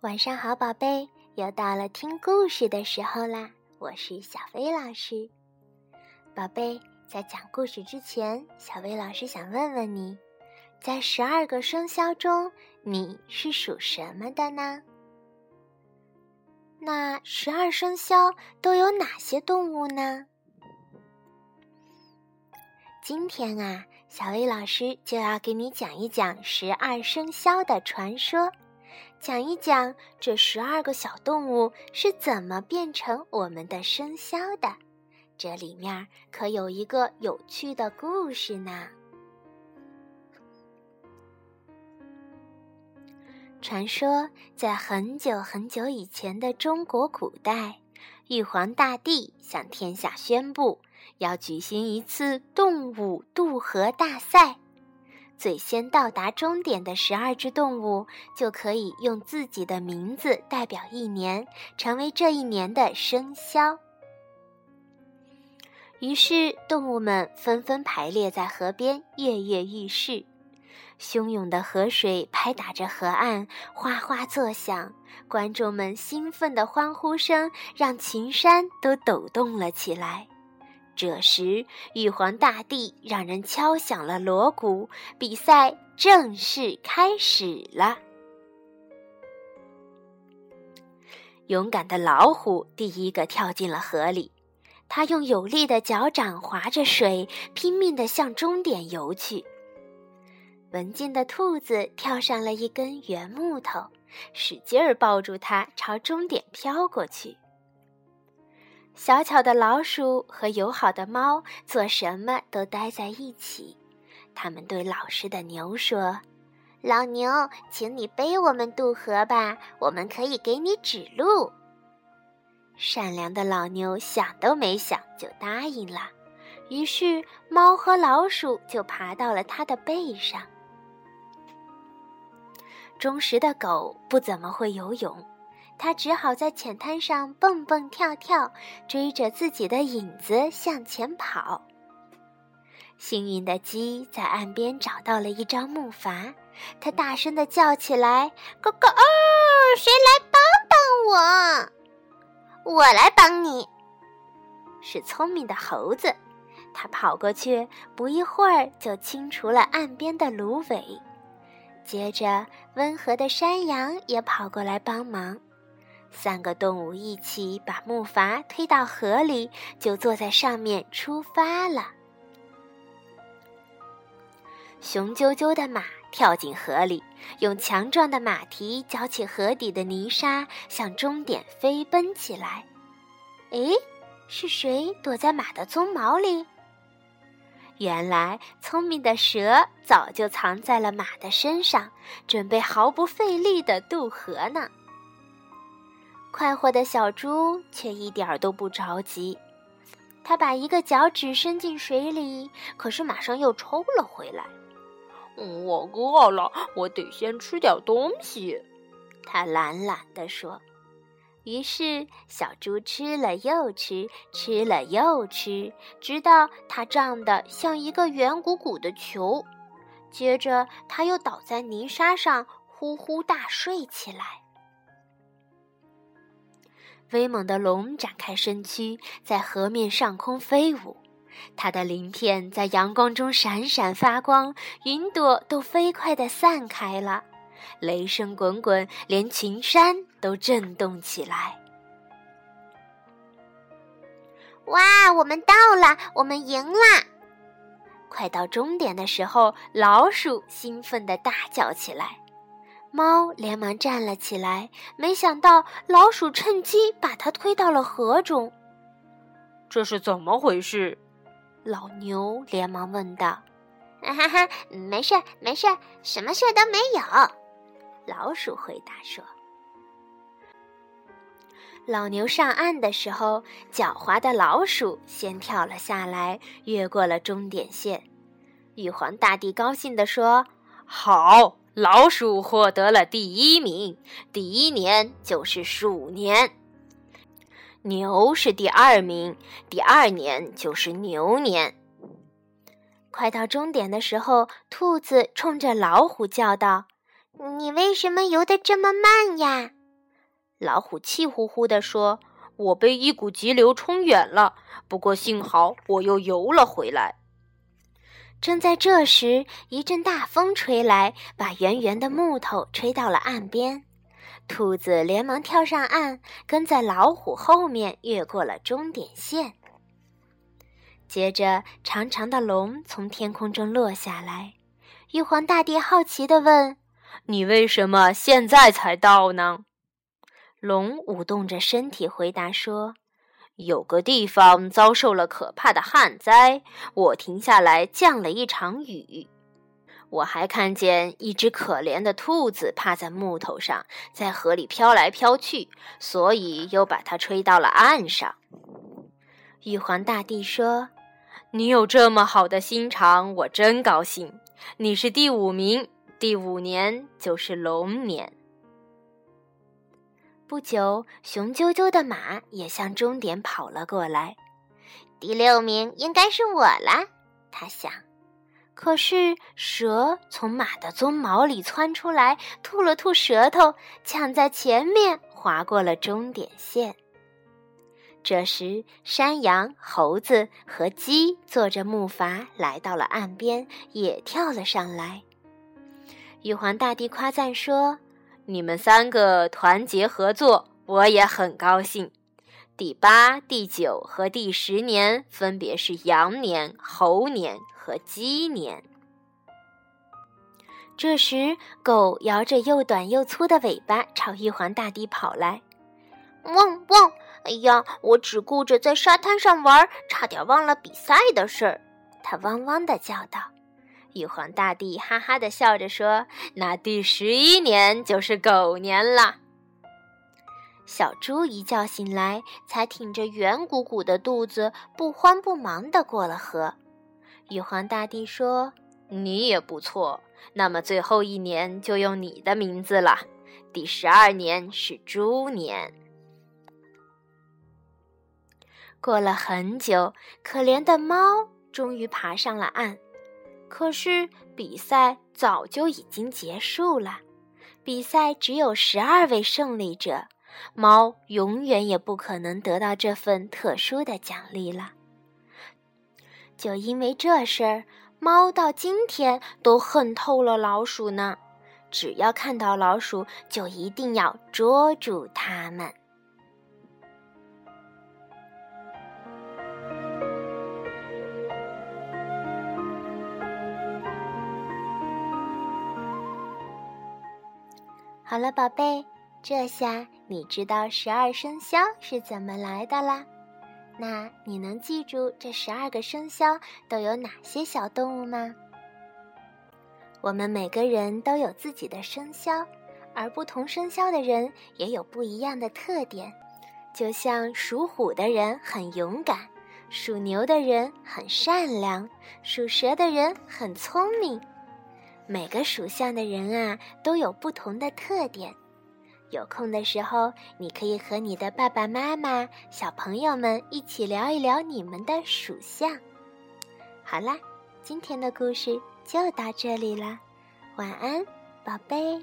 晚上好，宝贝，又到了听故事的时候啦！我是小薇老师。宝贝，在讲故事之前，小薇老师想问问你，在十二个生肖中，你是属什么的呢？那十二生肖都有哪些动物呢？今天啊，小薇老师就要给你讲一讲十二生肖的传说。讲一讲这十二个小动物是怎么变成我们的生肖的，这里面可有一个有趣的故事呢。传说在很久很久以前的中国古代，玉皇大帝向天下宣布，要举行一次动物渡河大赛。最先到达终点的十二只动物，就可以用自己的名字代表一年，成为这一年的生肖。于是，动物们纷纷排列在河边，跃跃欲试。汹涌的河水拍打着河岸，哗哗作响。观众们兴奋的欢呼声，让群山都抖动了起来。这时，玉皇大帝让人敲响了锣鼓，比赛正式开始了。勇敢的老虎第一个跳进了河里，它用有力的脚掌划着水，拼命地向终点游去。文静的兔子跳上了一根圆木头，使劲儿抱住它，朝终点飘过去。小巧的老鼠和友好的猫做什么都待在一起。他们对老实的牛说：“老牛，请你背我们渡河吧，我们可以给你指路。”善良的老牛想都没想就答应了。于是，猫和老鼠就爬到了它的背上。忠实的狗不怎么会游泳。他只好在浅滩上蹦蹦跳跳，追着自己的影子向前跑。幸运的鸡在岸边找到了一张木筏，它大声地叫起来：“咯咯哦，谁来帮帮我？我来帮你。”是聪明的猴子，它跑过去，不一会儿就清除了岸边的芦苇。接着，温和的山羊也跑过来帮忙。三个动物一起把木筏推到河里，就坐在上面出发了。雄赳赳的马跳进河里，用强壮的马蹄搅起河底的泥沙，向终点飞奔起来。诶，是谁躲在马的鬃毛里？原来，聪明的蛇早就藏在了马的身上，准备毫不费力的渡河呢。快活的小猪却一点儿都不着急，它把一个脚趾伸进水里，可是马上又抽了回来。我饿了，我得先吃点东西。它懒懒地说。于是，小猪吃了又吃，吃了又吃，直到它胀得像一个圆鼓鼓的球。接着，它又倒在泥沙上，呼呼大睡起来。威猛的龙展开身躯，在河面上空飞舞，它的鳞片在阳光中闪闪发光，云朵都飞快地散开了，雷声滚滚，连群山都震动起来。哇，我们到了，我们赢了！快到终点的时候，老鼠兴奋地大叫起来。猫连忙站了起来，没想到老鼠趁机把它推到了河中。这是怎么回事？老牛连忙问道。“哈哈，没事，没事，什么事都没有。”老鼠回答说。老牛上岸的时候，狡猾的老鼠先跳了下来，越过了终点线。玉皇大帝高兴地说：“好。”老鼠获得了第一名，第一年就是鼠年。牛是第二名，第二年就是牛年。快到终点的时候，兔子冲着老虎叫道：“你为什么游得这么慢呀？”老虎气呼呼地说：“我被一股急流冲远了，不过幸好我又游了回来。”正在这时，一阵大风吹来，把圆圆的木头吹到了岸边。兔子连忙跳上岸，跟在老虎后面越过了终点线。接着，长长的龙从天空中落下来。玉皇大帝好奇地问：“你为什么现在才到呢？”龙舞动着身体回答说：“有个地方遭受了可怕的旱灾，我停下来降了一场雨。我还看见一只可怜的兔子趴在木头上，在河里飘来飘去，所以又把它吹到了岸上。”玉皇大帝说。你有这么好的心肠，我真高兴。你是第五名，第五年就是龙年。不久，雄赳赳的马也向终点跑了过来。第六名应该是我啦，他想。可是蛇从马的鬃毛里窜出来，吐了吐舌头，抢在前面划过了终点线。这时，山羊、猴子和鸡坐着木筏来到了岸边，也跳了上来。玉皇大帝夸赞说：“你们三个团结合作，我也很高兴。第八、第九和第十年分别是羊年、猴年和鸡年。”这时，狗摇着又短又粗的尾巴朝玉皇大帝跑来，汪汪！哎呀，我只顾着在沙滩上玩，差点忘了比赛的事儿。他汪汪的叫道。玉皇大帝哈哈的笑着说：“那第十一年就是狗年了。”小猪一觉醒来，才挺着圆鼓鼓的肚子，不慌不忙地过了河。玉皇大帝说：“你也不错，那么最后一年就用你的名字了。第十二年是猪年。”过了很久，可怜的猫终于爬上了岸。可是比赛早就已经结束了，比赛只有十二位胜利者，猫永远也不可能得到这份特殊的奖励了。就因为这事儿，猫到今天都恨透了老鼠呢。只要看到老鼠，就一定要捉住它们。好了，宝贝，这下你知道十二生肖是怎么来的啦。那你能记住这十二个生肖都有哪些小动物吗？我们每个人都有自己的生肖，而不同生肖的人也有不一样的特点。就像属虎的人很勇敢，属牛的人很善良，属蛇的人很聪明。每个属相的人啊，都有不同的特点。有空的时候，你可以和你的爸爸妈妈、小朋友们一起聊一聊你们的属相。好啦，今天的故事就到这里了，晚安，宝贝。